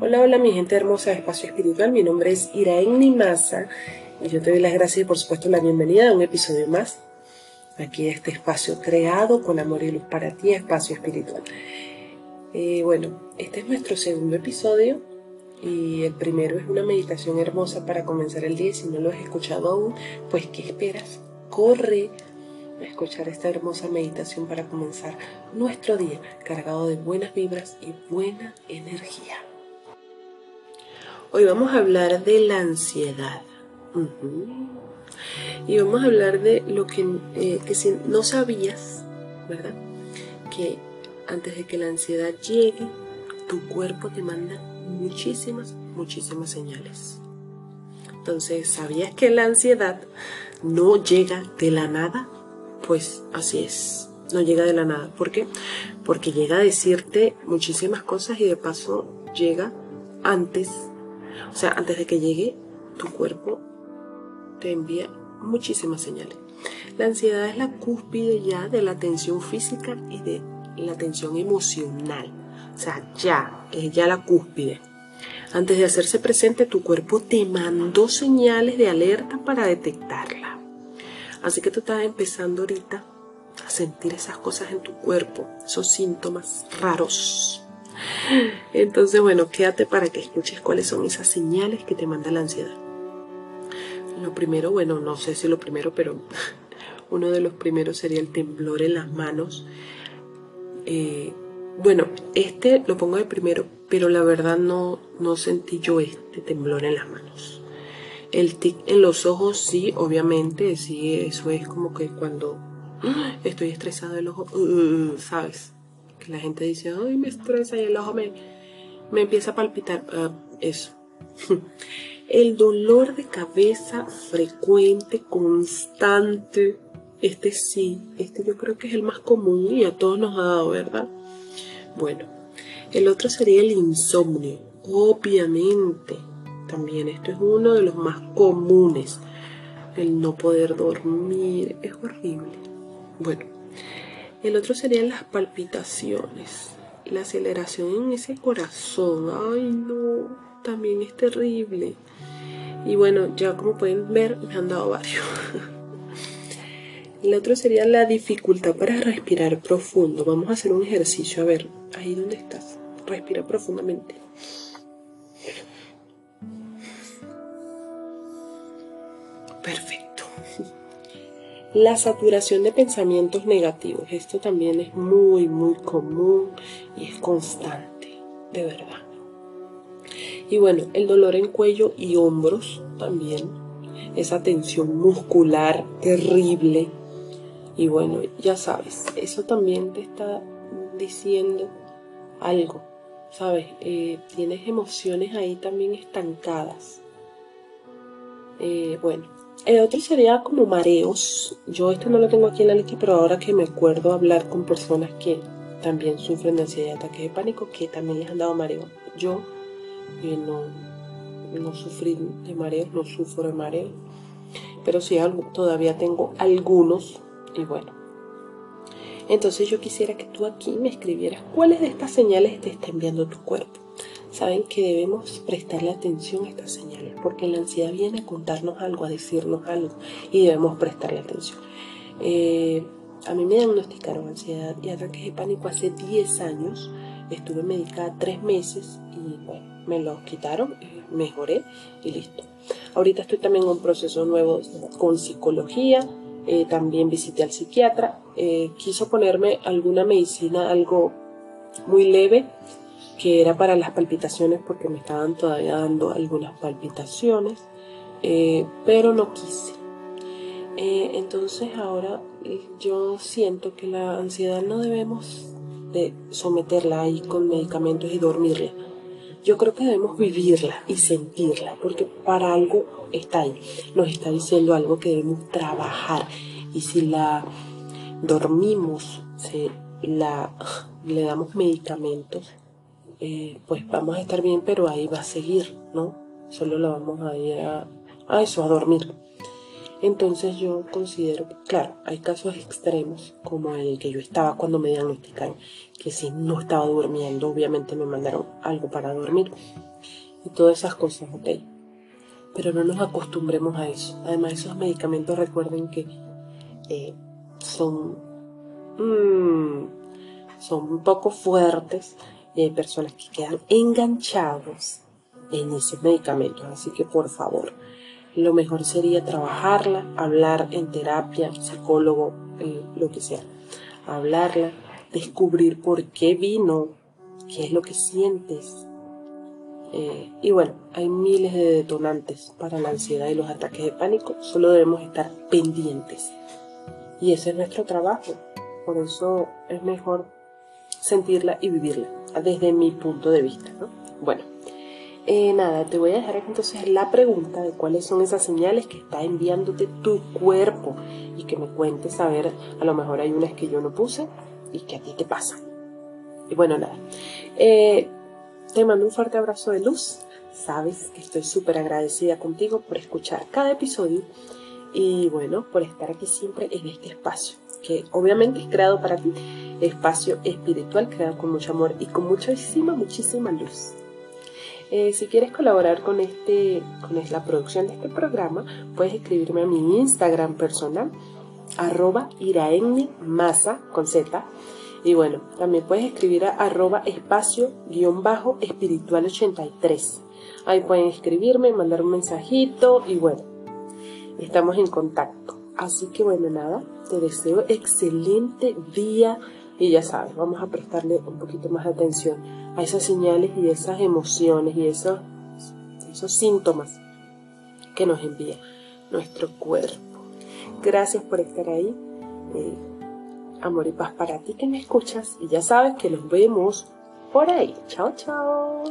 Hola, hola mi gente hermosa de Espacio Espiritual, mi nombre es Iraen Maza y yo te doy las gracias y por supuesto la bienvenida a un episodio más aquí este espacio creado con amor y luz para ti, Espacio Espiritual. Eh, bueno, este es nuestro segundo episodio y el primero es una meditación hermosa para comenzar el día. Si no lo has escuchado aún, pues ¿qué esperas? Corre a escuchar esta hermosa meditación para comenzar nuestro día cargado de buenas vibras y buena energía. Hoy vamos a hablar de la ansiedad. Y vamos a hablar de lo que, eh, que si no sabías, ¿verdad? Que antes de que la ansiedad llegue, tu cuerpo te manda muchísimas, muchísimas señales. Entonces, ¿sabías que la ansiedad no llega de la nada? Pues así es, no llega de la nada. ¿Por qué? Porque llega a decirte muchísimas cosas y de paso llega antes o sea, antes de que llegue, tu cuerpo te envía muchísimas señales. La ansiedad es la cúspide ya de la tensión física y de la tensión emocional. O sea, ya, es ya la cúspide. Antes de hacerse presente, tu cuerpo te mandó señales de alerta para detectarla. Así que tú estás empezando ahorita a sentir esas cosas en tu cuerpo, esos síntomas raros entonces, bueno, quédate para que escuches cuáles son esas señales que te manda la ansiedad. Lo primero, bueno, no sé si lo primero, pero uno de los primeros sería el temblor en las manos. Eh, bueno, este lo pongo de primero, pero la verdad no, no sentí yo este temblor en las manos. El tic en los ojos, sí, obviamente, sí, eso es como que cuando estoy estresado el ojo, uh, ¿sabes? La gente dice, ay, me estresa y el ojo me, me empieza a palpitar. Ah, eso. el dolor de cabeza frecuente, constante. Este sí, este yo creo que es el más común y a todos nos ha dado, ¿verdad? Bueno, el otro sería el insomnio. Obviamente, también esto es uno de los más comunes. El no poder dormir es horrible. Bueno, el otro serían las palpitaciones, la aceleración en ese corazón. Ay, no, también es terrible. Y bueno, ya como pueden ver, me han dado varios. El otro sería la dificultad para respirar profundo. Vamos a hacer un ejercicio. A ver, ahí donde estás. Respira profundamente. Perfecto. La saturación de pensamientos negativos. Esto también es muy, muy común y es constante, de verdad. Y bueno, el dolor en cuello y hombros también. Esa tensión muscular terrible. Y bueno, ya sabes, eso también te está diciendo algo. ¿Sabes? Eh, tienes emociones ahí también estancadas. Eh, bueno, el otro sería como mareos. Yo esto no lo tengo aquí en la lista, pero ahora que me acuerdo hablar con personas que también sufren de ansiedad y ataques de pánico, que también les han dado mareo. Yo eh, no, no sufrí de mareos, no sufro de mareo, pero sí todavía tengo algunos y bueno. Entonces yo quisiera que tú aquí me escribieras cuáles de estas señales te está enviando tu cuerpo saben que debemos prestarle atención a estas señales, porque la ansiedad viene a contarnos algo, a decirnos algo, y debemos prestarle atención. Eh, a mí me diagnosticaron ansiedad y ataques de pánico hace 10 años. Estuve medicada 3 meses y bueno, me lo quitaron, eh, mejoré y listo. Ahorita estoy también en un proceso nuevo con psicología. Eh, también visité al psiquiatra. quiso ponerme alguna medicina, algo muy leve, que era para las palpitaciones porque me estaban todavía dando algunas palpitaciones, eh, pero no quise. Eh, entonces ahora eh, yo siento que la ansiedad no debemos de someterla ahí con medicamentos y dormirla. Yo creo que debemos vivirla y sentirla, porque para algo está ahí. Nos está diciendo algo que debemos trabajar. Y si la dormimos, si la, le damos medicamentos, eh, pues vamos a estar bien, pero ahí va a seguir, ¿no? Solo la vamos a ir a, eso, a dormir. Entonces yo considero, claro, hay casos extremos como el que yo estaba cuando me diagnosticaron, que si no estaba durmiendo, obviamente me mandaron algo para dormir y todas esas cosas, ok. Pero no nos acostumbremos a eso. Además, esos medicamentos recuerden que eh, son, mm, son un poco fuertes hay personas que quedan enganchados en esos medicamentos. Así que por favor, lo mejor sería trabajarla, hablar en terapia, psicólogo, eh, lo que sea. Hablarla, descubrir por qué vino, qué es lo que sientes. Eh, y bueno, hay miles de detonantes para la ansiedad y los ataques de pánico, solo debemos estar pendientes. Y ese es nuestro trabajo, por eso es mejor sentirla y vivirla, desde mi punto de vista. Bueno, eh, nada, te voy a dejar entonces la pregunta de cuáles son esas señales que está enviándote tu cuerpo y que me cuentes a ver, a lo mejor hay unas que yo no puse y que a ti te pasa. Y bueno, nada, eh, te mando un fuerte abrazo de luz. Sabes que estoy súper agradecida contigo por escuchar cada episodio y bueno, por estar aquí siempre en este espacio que obviamente es creado para ti, espacio espiritual creado con mucho amor y con muchísima, muchísima luz. Eh, si quieres colaborar con, este, con la producción de este programa, puedes escribirme a mi Instagram personal, arroba masa con Z. Y bueno, también puedes escribir a arroba espacio guion bajo espiritual 83. Ahí pueden escribirme, mandar un mensajito y bueno, estamos en contacto. Así que bueno, nada, te deseo excelente día y ya sabes, vamos a prestarle un poquito más de atención a esas señales y esas emociones y esos, esos síntomas que nos envía nuestro cuerpo. Gracias por estar ahí. Eh, amor y paz para ti que me escuchas y ya sabes que nos vemos por ahí. Chao, chao.